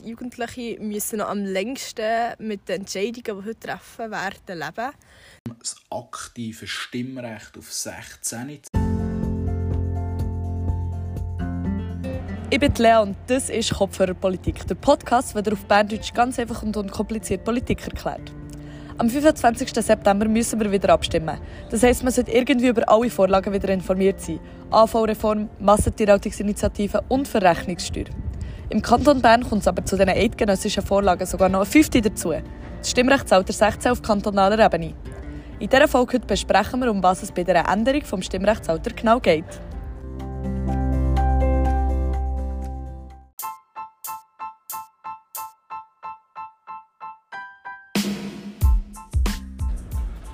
Die Jugendlichen müssen noch am längsten mit den Entscheidungen, die heute treffen werden, leben. Das aktive Stimmrecht auf 16. Ich bin Lea und das ist Kopfhörerpolitik, der Podcast, der auf Berndeutsch ganz einfach und unkompliziert Politik erklärt. Am 25. September müssen wir wieder abstimmen. Das heisst, man sollte irgendwie über alle Vorlagen wieder informiert sein. AV-Reform, Massentierhaltungsinitiative und Verrechnungssteuer. Im Kanton Bern kommt es aber zu diesen eidgenössischen Vorlagen sogar noch eine fünfte dazu. Das Stimmrechtsalter 16 auf kantonaler Ebene. In dieser Folge heute besprechen wir, um was es bei der Änderung des Stimmrechtsalters genau geht.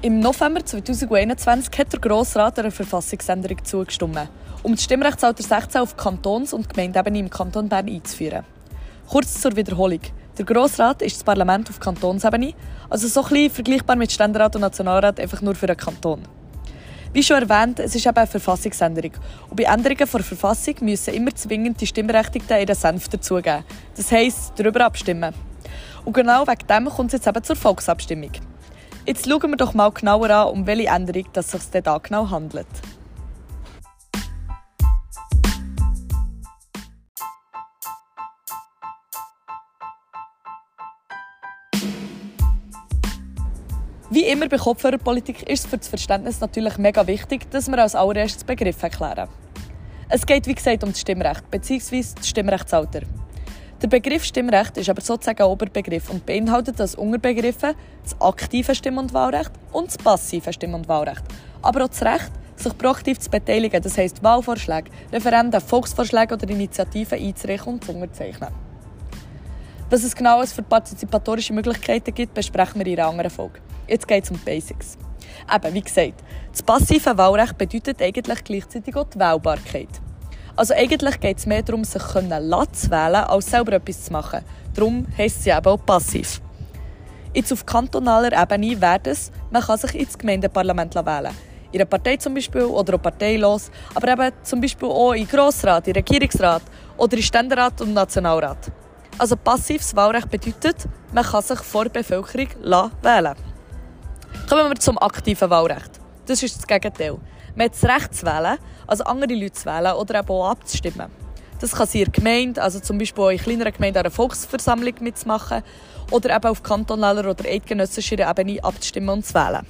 Im November 2021 hat der Grosse Rat einer Verfassungsänderung zugestimmt, um das Stimmrechtsalter 16 auf Kantons- und Gemeindeebene im Kanton Bern einzuführen. Kurz zur Wiederholung. Der Grosse Rat ist das Parlament auf Kantonsebene, also so ein bisschen vergleichbar mit Ständerat und Nationalrat, einfach nur für einen Kanton. Wie schon erwähnt, es ist eben eine Verfassungsänderung. Und bei Änderungen der Verfassung müssen immer zwingend die Stimmberechtigten ihren Senf dazugeben. Das heisst, darüber abstimmen. Und genau wegen dem kommt es jetzt eben zur Volksabstimmung. Jetzt schauen wir doch mal genauer an, um welche Änderung es sich da genau handelt. Wie immer bei Kopfhörerpolitik ist es für das Verständnis natürlich mega wichtig, dass wir als allererstes Begriff erklären. Es geht wie gesagt um das Stimmrecht bzw. das Stimmrechtsalter. Der Begriff Stimmrecht ist aber sozusagen ein Oberbegriff und beinhaltet als Unterbegriffe das aktive Stimm- und Wahlrecht und das passive Stimm- und Wahlrecht. Aber auch das Recht, sich proaktiv zu beteiligen, das heisst Wahlvorschläge, Referenden, Volksvorschläge oder Initiativen einzureichen und zu unterzeichnen. Was es genau für partizipatorische Möglichkeiten gibt, besprechen wir in einer anderen Folge. Jetzt geht es um die Basics. Eben, wie gesagt, das passive Wahlrecht bedeutet eigentlich gleichzeitig auch die Wählbarkeit. Also eigentlich geht es mehr darum, sich zu wählen, als selber etwas zu machen. Darum heisst sie eben auch passiv. Jetzt auf kantonaler Ebene wäre es, man kann sich ins Gemeindeparlament wählen. In einer Partei zum Beispiel oder auch parteilos, aber eben zum Beispiel auch in Grossrat, in Regierungsrat oder in Ständerat und Nationalrat. Also passives Wahlrecht bedeutet, man kann sich vor der Bevölkerung wählen Kommen wir zum aktiven Wahlrecht. Das ist das Gegenteil. Man hat das Recht zu wählen, also andere Leute zu wählen oder eben auch abzustimmen. Das kann der Gemeinde, also zum Beispiel auch in kleineren Gemeinden einer Volksversammlung mitzumachen oder eben auf kantonaler oder eidgenössischer Ebene abzustimmen und zu wählen.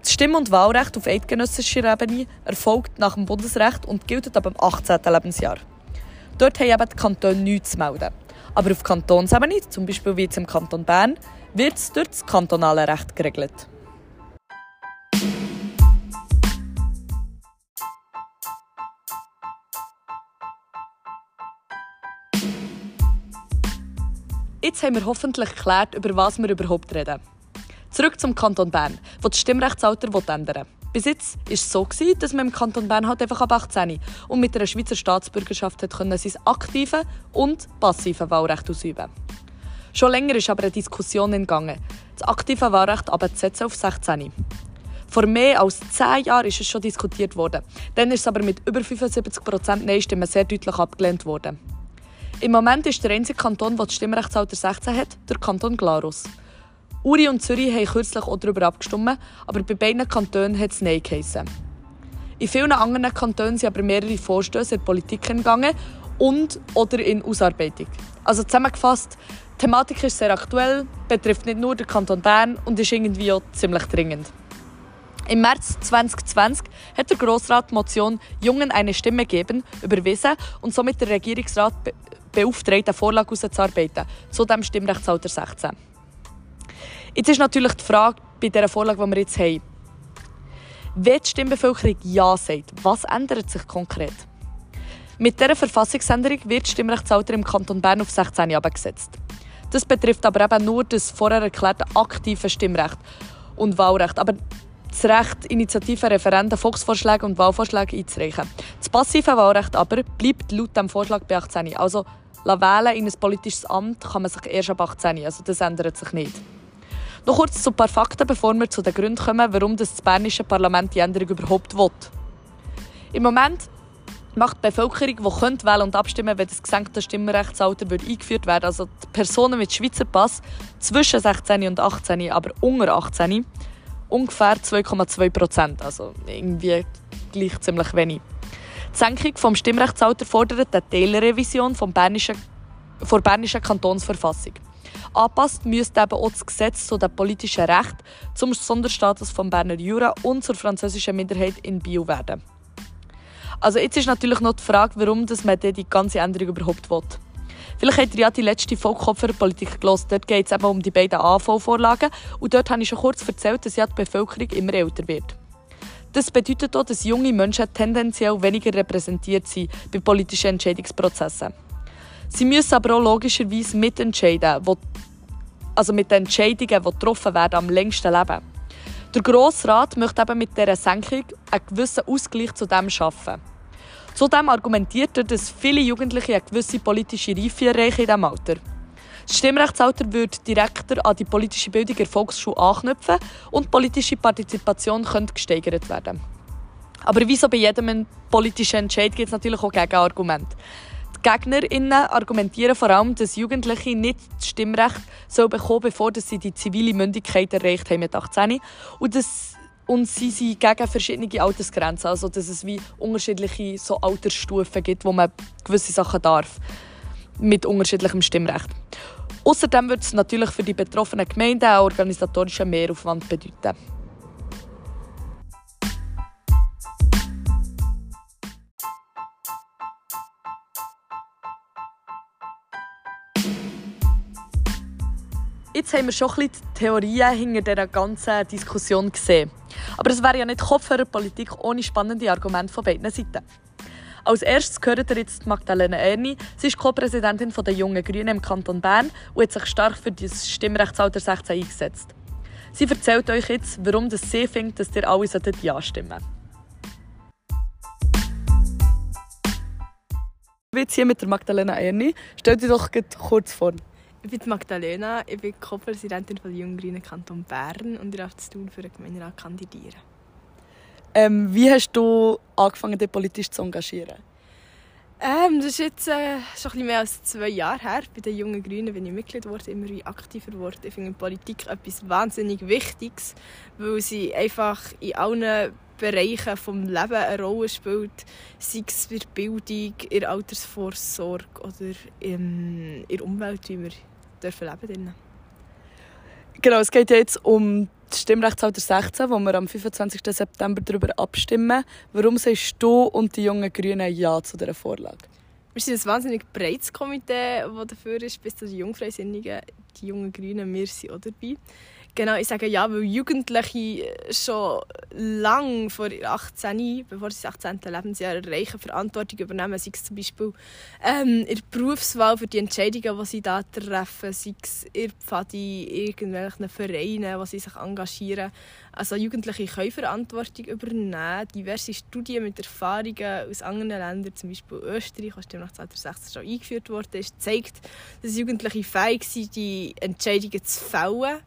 Das Stimm- und Wahlrecht auf eidgenössischer Ebene erfolgt nach dem Bundesrecht und gilt ab dem 18. Lebensjahr. Dort haben eben die Kantone nichts zu melden. Aber auf Kantonsebene, zum Beispiel wie jetzt im Kanton Bern, wird es durch das kantonale Recht geregelt. Jetzt haben wir hoffentlich geklärt, über was wir überhaupt reden. Zurück zum Kanton Bern, wo das Stimmrechtsalter ändern will. Bis jetzt war es so, dass man im Kanton Bern halt einfach ab 18 und mit einer Schweizer Staatsbürgerschaft hat können sein aktive und passive Wahlrecht ausüben. Schon länger ist aber eine Diskussion entgangen, das aktive Wahlrecht abzusetzen auf 16. Vor mehr als zehn Jahren ist es schon diskutiert worden. Dann ist es aber mit über 75 Nein-Stimmen sehr deutlich abgelehnt worden. Im Moment ist der einzige Kanton, der das Stimmrechtsalter 16 hat, der Kanton Glarus. Uri und Zürich haben kürzlich auch darüber abgestimmt, aber bei beiden Kantonen hat es Nein geheissen. In vielen anderen Kantonen sind aber mehrere Vorstöße in die Politik gegangen und oder in Ausarbeitung. Also zusammengefasst, die Thematik ist sehr aktuell, betrifft nicht nur den Kanton Bern und ist irgendwie auch ziemlich dringend. Im März 2020 hat der Grossrat die Motion Jungen eine Stimme geben überwiesen und somit der Regierungsrat beauftragt, eine Vorlage auszuarbeiten zu dem Stimmrechtsalter 16. Jetzt ist natürlich die Frage bei dieser Vorlage, die wir jetzt haben. Wenn die Stimmbevölkerung Ja sagt, was ändert sich konkret? Mit dieser Verfassungsänderung wird das Stimmrechtsalter im Kanton Bern auf 16 Jahre gesetzt. Das betrifft aber eben nur das vorher erklärte aktive Stimmrecht und Wahlrecht. Aber das Recht, Initiativen, Referenden, Volksvorschläge und Wahlvorschläge einzureichen. Das passive Wahlrecht aber bleibt laut dem Vorschlag bei 18. Also wählen in ein politisches Amt kann man sich erst ab 18. Also das ändert sich nicht. Noch kurz zu ein paar Fakten, bevor wir zu den Gründen kommen, warum das bernische Parlament die Änderung überhaupt will. Im Moment macht die Bevölkerung, die könnte wählen und abstimmen wenn das gesenkte Stimmrechtsalter wird eingeführt werden also die Personen mit Schweizer Pass zwischen 16 und 18, aber unter 18, ungefähr 2,2 Prozent. Also irgendwie gleich ziemlich wenig. Die Senkung des Stimmrechtsalters fordert eine Teilrevision vom Bernischen, der Bernischen Kantonsverfassung. Anpasst müsste eben auch das Gesetz zu den politischen Rechten, zum Sonderstatus vom Berner Jura und zur französischen Minderheit in Bio werden. Also jetzt ist natürlich noch die Frage, warum man die ganze Änderung überhaupt will. Vielleicht habt ihr ja die letzte Folge Kopfhörerpolitik gelesen. Dort geht es eben um die beiden AV-Vorlagen. Und dort habe ich schon kurz erzählt, dass ja die Bevölkerung immer älter wird. Das bedeutet auch, dass junge Menschen tendenziell weniger repräsentiert sind bei politischen Entscheidungsprozessen. Sie müssen aber auch logischerweise mitentscheiden, wo, also mit den Entscheidungen, die getroffen werden, am längsten leben. Der Grosse Rat möchte eben mit dieser Senkung einen gewissen Ausgleich zu dem schaffen. Zudem argumentiert er, dass viele Jugendliche eine gewisse politische Reife erreichen in diesem Alter. Das Stimmrechtsalter würde direkter an die politische Bildung der Volksschule anknüpfen und politische Partizipation könnte gesteigert werden. Aber wie so bei jedem politischen Entscheid gibt es natürlich auch Gegenargumente. GegnerInnen argumentieren vor allem, dass Jugendliche nicht das Stimmrecht bekommen bevor sie die zivile Mündigkeit erreicht haben mit 18. Und, das, und sie sind gegen verschiedene Altersgrenzen, also dass es wie unterschiedliche so Altersstufen gibt, wo man gewisse Sachen darf mit unterschiedlichem Stimmrecht. Außerdem wird es natürlich für die betroffenen Gemeinden einen organisatorischen Mehraufwand bedeuten. Jetzt haben wir schon ein bisschen die Theorien hinter dieser ganzen Diskussion gesehen. Aber es wäre ja nicht Kopfhörerpolitik ohne spannende Argumente von beiden Seiten. Als erstes gehört ihr jetzt Magdalena Erni. Sie ist Co-Präsidentin der Jungen Grünen im Kanton Bern und hat sich stark für das Stimmrechtsalter 16 eingesetzt. Sie erzählt euch jetzt, warum das sie findet, dass ihr alle Ja stimmen Ich bin jetzt hier mit Magdalena Erni. Stell dich doch kurz vor. Ich bin Magdalena, ich bin Co-Präsidentin der Jungen Grünen Kanton Bern und ich darf zu tun für den Gemeinderat kandidieren. Ähm, wie hast du angefangen, dich politisch zu engagieren? Ähm, das ist jetzt äh, schon ein mehr als zwei Jahre her. Bei den Jungen Grünen bin ich Mitglied geworden, immer wie aktiver geworden. Ich finde Politik etwas wahnsinnig Wichtiges, weil sie einfach in allen Bereichen des Lebens eine Rolle spielt. Sei es in der Bildung, in der Altersvorsorge oder in der Umwelt, wie wir dürfen leben dürfen. Genau, es geht jetzt um das Stimmrechtsalter 16, wo wir am 25. September darüber abstimmen. Warum sagst du und die jungen Grünen Ja zu dieser Vorlage? Wir sind ein wahnsinnig breites Komitee, das dafür ist, bis zu den Jungfreisinnigen, die jungen Grünen, wir sind auch dabei. Genau, ich sage ja, weil Jugendliche schon lange vor 18, bevor sie das 18. Lebensjahr erreichen, Verantwortung übernehmen, sei es zum Beispiel ähm, in Berufswahl für die Entscheidungen, die sie da treffen, sei es in Pfadi, irgendwelchen Vereinen, wo sie sich engagieren. Also Jugendliche können Verantwortung übernehmen. Diverse Studien mit Erfahrungen aus anderen Ländern, zum Beispiel Österreich, was nach 2016 schon eingeführt wurde, zeigt, dass Jugendliche fähig sind, die Entscheidungen zu fällen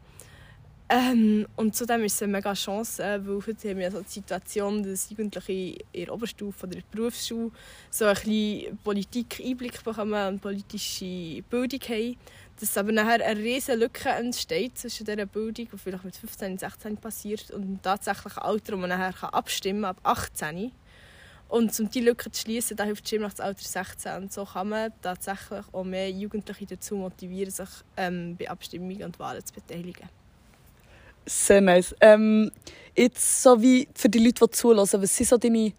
ähm, und zudem ist es eine mega Chance, äh, weil heute haben wir so die Situation, dass Jugendliche in der Oberstufe oder in der Berufsschule so ein bisschen Politik-Einblick bekommen und politische Bildung haben. Dass aber nachher eine riesige Lücke entsteht zwischen dieser Bildung, die vielleicht mit 15 und 16 passiert, und dem tatsächlichen Alter, wo man nachher abstimmen kann, ab 18. Und um diese Lücke zu schließen, da hilft das Stimmrechtsalter 16. Und so kann man tatsächlich auch mehr Jugendliche dazu motivieren, sich ähm, bei Abstimmungen und Wahlen zu beteiligen. Sehr nice. Ähm, jetzt so wie für die Leute, die zuhören, was sind so deine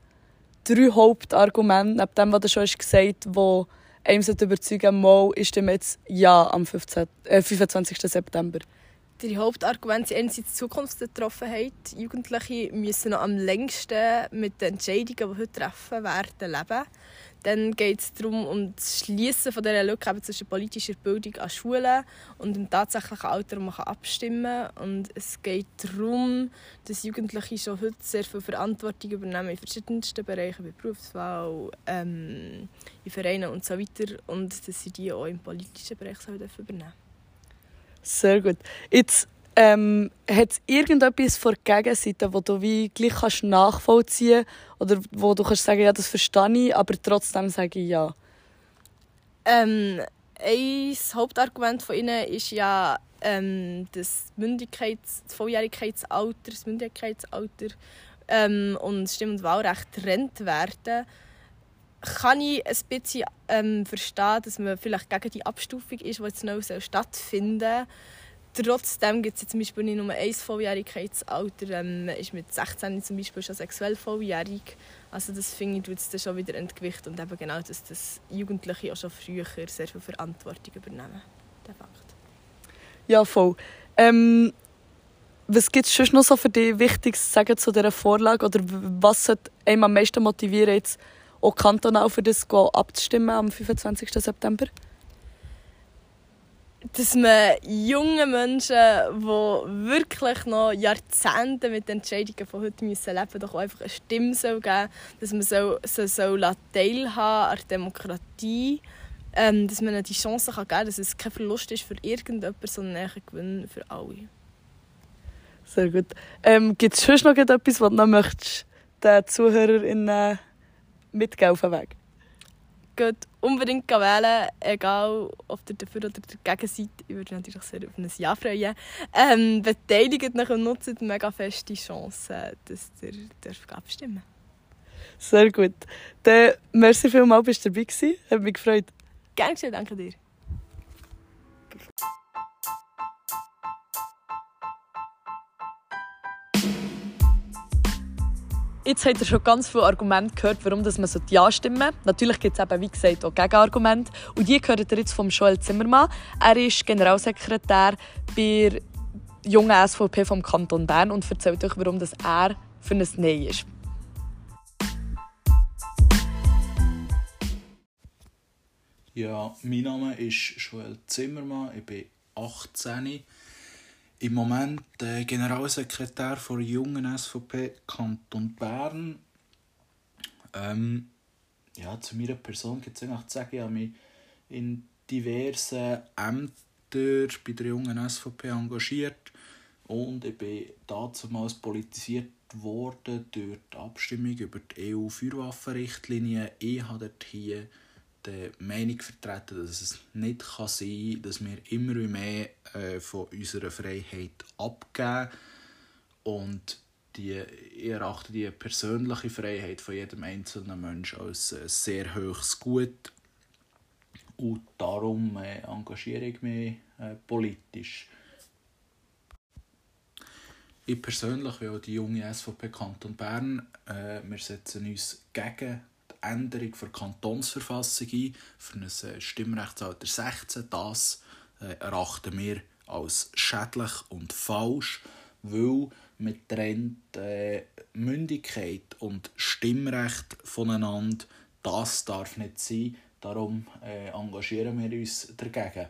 drei Hauptargumente, neben dem, was du schon gesagt hast, die einem überzeugen mal ist dem jetzt Ja am 15, äh, 25. September? Die Hauptargumente sind einerseits die Zukunftsbetroffenheit. Jugendliche müssen noch am längsten mit den Entscheidungen, die heute treffen werden, leben. Dann geht es darum, um das Schließen von dieser Lücke zwischen politischer Bildung an Schulen und dem tatsächlichen Alter, wo man abstimmen kann. Und es geht darum, dass Jugendliche schon heute sehr viel Verantwortung übernehmen in verschiedensten Bereichen, wie Berufswahl, ähm, in Vereinen und so weiter. Und dass sie die auch im politischen Bereich übernehmen sollen. Sehr gut. Jetzt Ähm, Hat es irgendetwas vor der Gegenseite, wo du wie gleich kannst nachvollziehen oder wo du kannst sagen, ja, das verstehe ich, aber trotzdem sage ich ja? Ähm, ein Hauptargument von ihnen ist ja ähm, das, Mündigkeits-, das Volljährigkeitsalter, das Mündigkeitsalter ähm, und Stimm- und Wahlrecht getrennt werden. Kann ich ein bisschen ähm, verstehen, dass man vielleicht gegen die Abstufung ist, die jetzt neu stattfinden soll. Trotzdem gibt es zum Beispiel nicht nur ein Volljährigkeitsalter. Ähm, man ist mit 16 zum Beispiel schon sexuell volljährig. Also das finde ich, tut es schon wieder entgewicht und eben genau, dass das Jugendliche auch schon früher sehr viel Verantwortung übernehmen. De facto. Ja, voll. Ähm, was gibt es sonst noch so für dich Wichtiges zu sagen zu dieser Vorlage? Oder was sollte einem am meisten motivieren, jetzt auch kantonal für das abzustimmen am 25. September? Dass man jungen Menschen, die wirklich noch Jahrzehnte mit den Entscheidungen von heute müssen leben doch einfach eine Stimme geben soll. Dass man so, so, so teilhaben an der Demokratie ähm, dass man ihnen die Chance geben kann, dass es kein Verlust ist für irgendjemanden, sondern ein Gewinn für alle. Sehr gut. Ähm, Gibt es sonst noch etwas, was du noch möchtest, den ZuhörerInnen mitgeben auf den Weg? Geht unbedingt wählen, egal ob ihr dafür oder dagegen seid. Ich würde mich natürlich sehr auf ein Ja freuen. Ähm, beteiligt euch und nutzt mega feste Chancen, dass ihr dürft abstimmen Sehr gut. Dann merci vielmals, dass du dabei warst. Hat mich gefreut. Gerne geschehen, danke dir. Jetzt habt ihr schon ganz viele Argumente gehört, warum man Ja stimmen sollte. Natürlich gibt es eben, wie gesagt, auch Gegenargumente. Und die gehört ihr jetzt vom Joel Zimmermann. Er ist Generalsekretär bei jungen SVP vom Kanton Bern und erzählt euch, warum das er für ein Nein ist. Ja, mein Name ist Joel Zimmermann, ich bin 18. Im Moment äh, Generalsekretär der jungen SVP Kanton Bern. Ähm, ja, zu meiner Person gibt es eigentlich zu sagen, ich habe mich in diversen Ämtern bei der jungen SVP engagiert und ich bin damals politisiert worden durch die Abstimmung über die EU-Feuerwaffenrichtlinie. Ich habe dort hier die Meinung vertreten, dass es nicht kann sein kann, dass wir immer mehr äh, von unserer Freiheit abgeben. Und die, ich erachte die persönliche Freiheit von jedem einzelnen Menschen als äh, sehr hohes Gut. Und darum äh, engagiere ich mich äh, politisch. Ich persönlich, wie auch die junge SVP Kanton Bern, äh, wir setzen uns gegen Änderung der Kantonsverfassung ein für ein äh, Stimmrechtsalter 16. Das äh, erachten wir als schädlich und falsch, weil man trennt äh, Mündigkeit und Stimmrecht voneinander. Das darf nicht sein. Darum äh, engagieren wir uns dagegen.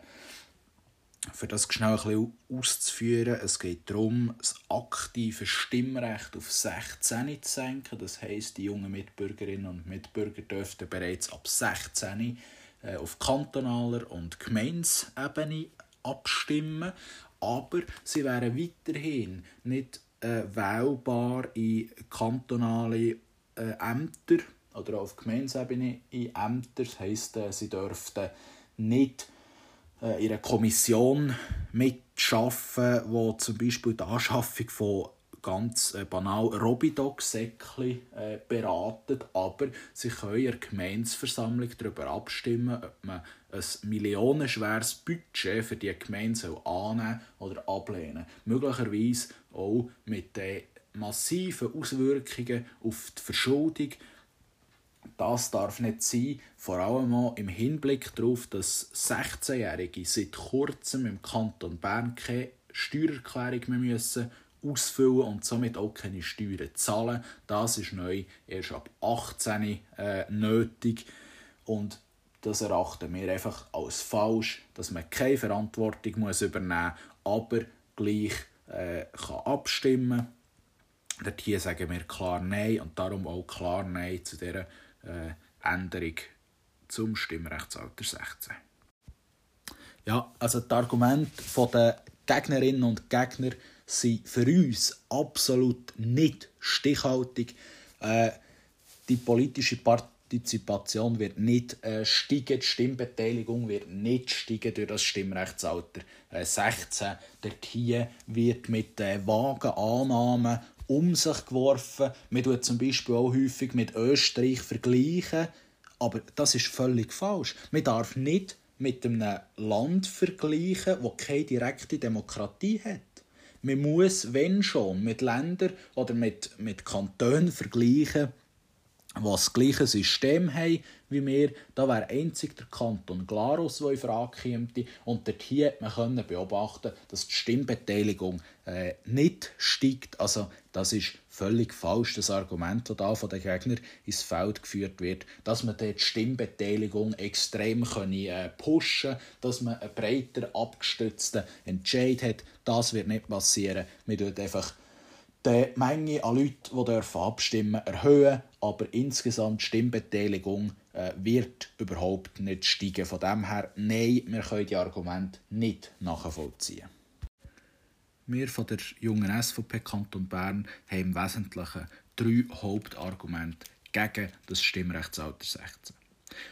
Für das schnell ein bisschen auszuführen, es geht darum, das aktive Stimmrecht auf 16 zu senken. Das heisst, die jungen Mitbürgerinnen und Mitbürger dürften bereits ab 16 äh, auf kantonaler und Gemeindesebene abstimmen, aber sie wären weiterhin nicht äh, wählbar in kantonale äh, Ämter oder auf Gemeindesebene in Ämter. Das heisst, äh, sie dürften nicht in einer Kommission mitschaffen, wo zum Beispiel die Anschaffung von ganz äh, banal Robidog-Säckchen äh, beraten, aber sie können in der Gemeinsversammlung darüber abstimmen, ob man ein millionenschweres Budget für die Gemeinde annehmen oder ablehnen. Möglicherweise auch mit den massiven Auswirkungen auf die Verschuldung das darf nicht sein, vor allem auch im Hinblick darauf, dass 16-Jährige seit kurzem im Kanton Bern keine Steuererklärung mehr müssen ausfüllen und somit auch keine Steuern zahlen. Das ist neu erst ab 18 äh, nötig und das erachten wir einfach als falsch, dass man keine Verantwortung muss übernehmen muss, aber gleich äh, kann abstimmen kann. Hier sagen wir klar Nein und darum auch klar Nein zu dieser äh, Änderung zum Stimmrechtsalter 16. Ja, also das Argument der Gegnerinnen und Gegner sind für uns absolut nicht stichhaltig. Äh, die politische Partizipation wird nicht äh, steigen, die Stimmbeteiligung wird nicht steigen durch das Stimmrechtsalter äh, 16. Dort hier wird mit äh, vagen Annahmen um sich geworfen. Man tut zum Beispiel auch häufig mit Österreich vergleichen, aber das ist völlig falsch. Man darf nicht mit einem Land vergleichen, das keine direkte Demokratie hat. Man muss, wenn schon, mit Ländern oder mit, mit Kantonen vergleichen, die das gleiche System haben wie wir. Da wäre einzig der Kanton Glarus, der in Frage käme. Und dort hier man beobachten, dass die Stimmbeteiligung äh, nicht steigt. Also das ist völlig falsch, das Argument, das da von den Gegnern ins Feld geführt wird, dass man die Stimmbeteiligung extrem können, äh, pushen dass man einen breiter abgestützten Entscheid hat. Das wird nicht passieren. Wir einfach die Menge an Leuten, die abstimmen dürfen, erhöhen, aber insgesamt die Stimmbeteiligung äh, wird überhaupt nicht steigen. Von dem her, nein, wir können die Argumente nicht nachvollziehen. Wir von der jungen SVP Kanton Bern haben im Wesentlichen drei Hauptargumente gegen das Stimmrechtsalter 16.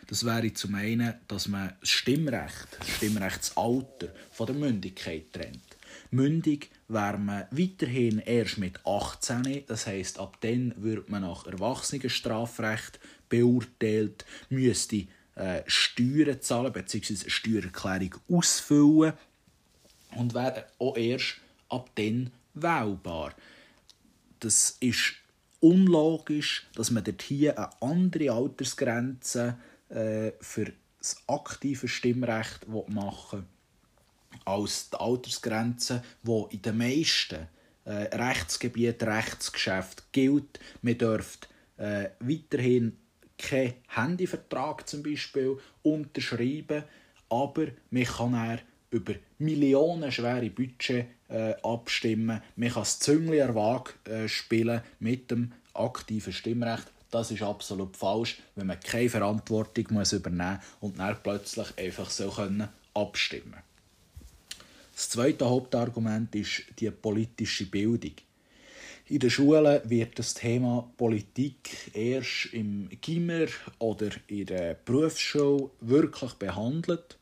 Das wäre zum einen, dass man das Stimmrecht, das Stimmrechtsalter von der Mündigkeit trennt. Mündig wäre man weiterhin erst mit 18, das heißt ab dann wird man nach Erwachsenenstrafrecht beurteilt, müsste äh, Steuern zahlen bzw. eine Steuererklärung ausfüllen und wäre auch erst ab dann wählbar. Das ist unlogisch, dass man dort hier eine andere Altersgrenze äh, für das aktive Stimmrecht machen will als die Altersgrenze, die in den meisten äh, Rechtsgebieten, Rechtsgeschäften gilt. Man dürfte äh, weiterhin keinen Handyvertrag zum Beispiel unterschreiben, aber man kann er über millionenschwere Budget äh, abstimmen. Man kann das Züngli äh, spielen mit dem aktiven Stimmrecht. Das ist absolut falsch, wenn man keine Verantwortung muss übernehmen muss und dann plötzlich einfach so können abstimmen Das zweite Hauptargument ist die politische Bildung. In den Schulen wird das Thema Politik erst im Gimmer oder in der Berufsschule wirklich behandelt.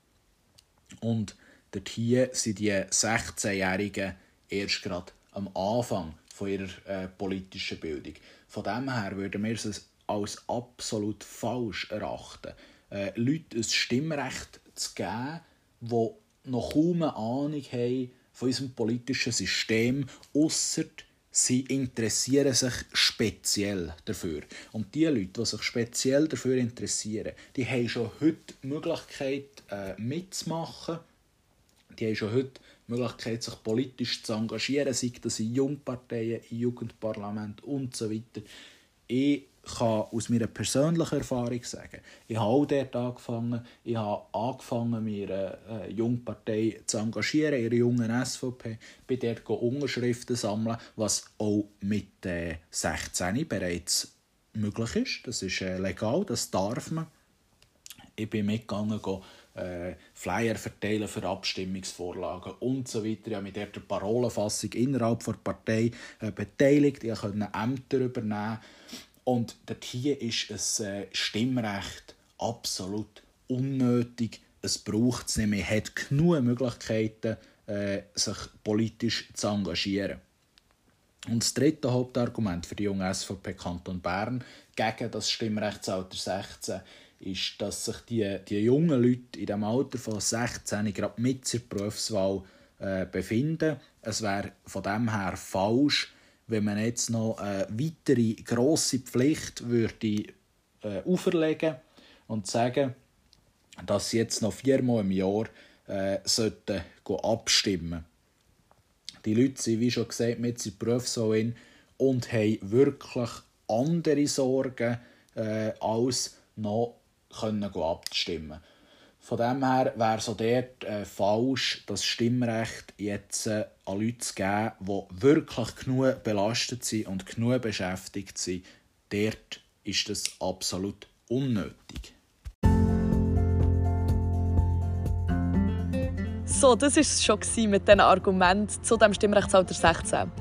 Und dort hier sind die 16-Jährigen erst gerade am Anfang von ihrer äh, politischen Bildung. Von dem her würden wir es als absolut falsch erachten, äh, Leuten ein Stimmrecht zu geben, die noch kaum eine Ahnung haben von unserem politischen System, außer sie interessieren sich speziell dafür. Und die Leute, die sich speziell dafür interessieren, die haben schon heute die Möglichkeit äh, mitzumachen. Die haben schon heute die Möglichkeit, sich politisch zu engagieren, sei das in Jungparteien, im Jugendparlament und so weiter. Ich kann aus meiner persönlichen Erfahrung sagen, ich habe auch dort angefangen, ich habe angefangen, eine äh, Jungpartei zu engagieren, ihre jungen SVP, bin dort Unterschriften sammeln, was auch mit äh, 16 bereits möglich ist. Das ist äh, legal, das darf man. Ich bin mitgegangen, go, äh, Flyer verteilen für Abstimmungsvorlagen und so weiter. Ich habe mich dort der Parolenfassung innerhalb der Partei äh, beteiligt. Ich konnte Ämter übernehmen. Und dort hier ist ein äh, Stimmrecht absolut unnötig. Es braucht es nicht mehr. Man hat genug Möglichkeiten, äh, sich politisch zu engagieren. Und das dritte Hauptargument für die junge SVP Kanton Bern gegen das Stimmrechtsalter 16 ist, dass sich die, die jungen Leute in dem Alter von 16 gerade mit zur Berufswahl äh, befinden. Es wäre von dem her falsch, wenn man jetzt noch eine weitere grosse Pflicht würde äh, auferlegen und sagen, dass sie jetzt noch viermal im Jahr äh, sollten abstimmen. Die Leute sind, wie schon gesagt, mit der Berufswahl und haben wirklich andere Sorgen, äh, als noch können abstimmen von dem her wäre auch dort äh, falsch, das Stimmrecht jetzt äh, an Leute zu geben, die wirklich genug belastet sind und genug beschäftigt sind. Dort ist das absolut unnötig. So, das war es schon mit diesen Argumenten zu dem Stimmrechtsalter 16.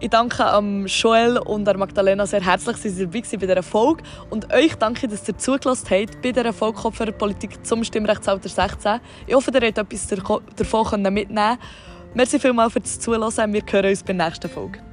Ich danke am Joel und der Magdalena sehr herzlich, dass sie dabei bei dieser Folge. Und euch danke, dass ihr zugelassen habt bei dieser Folge Kopfhörerpolitik zum Stimmrechtsalter 16. Ich hoffe, ihr habt etwas davon mitnehmen können. Merci vielmals fürs Zuhören. Wir hören uns bei der nächsten Folge.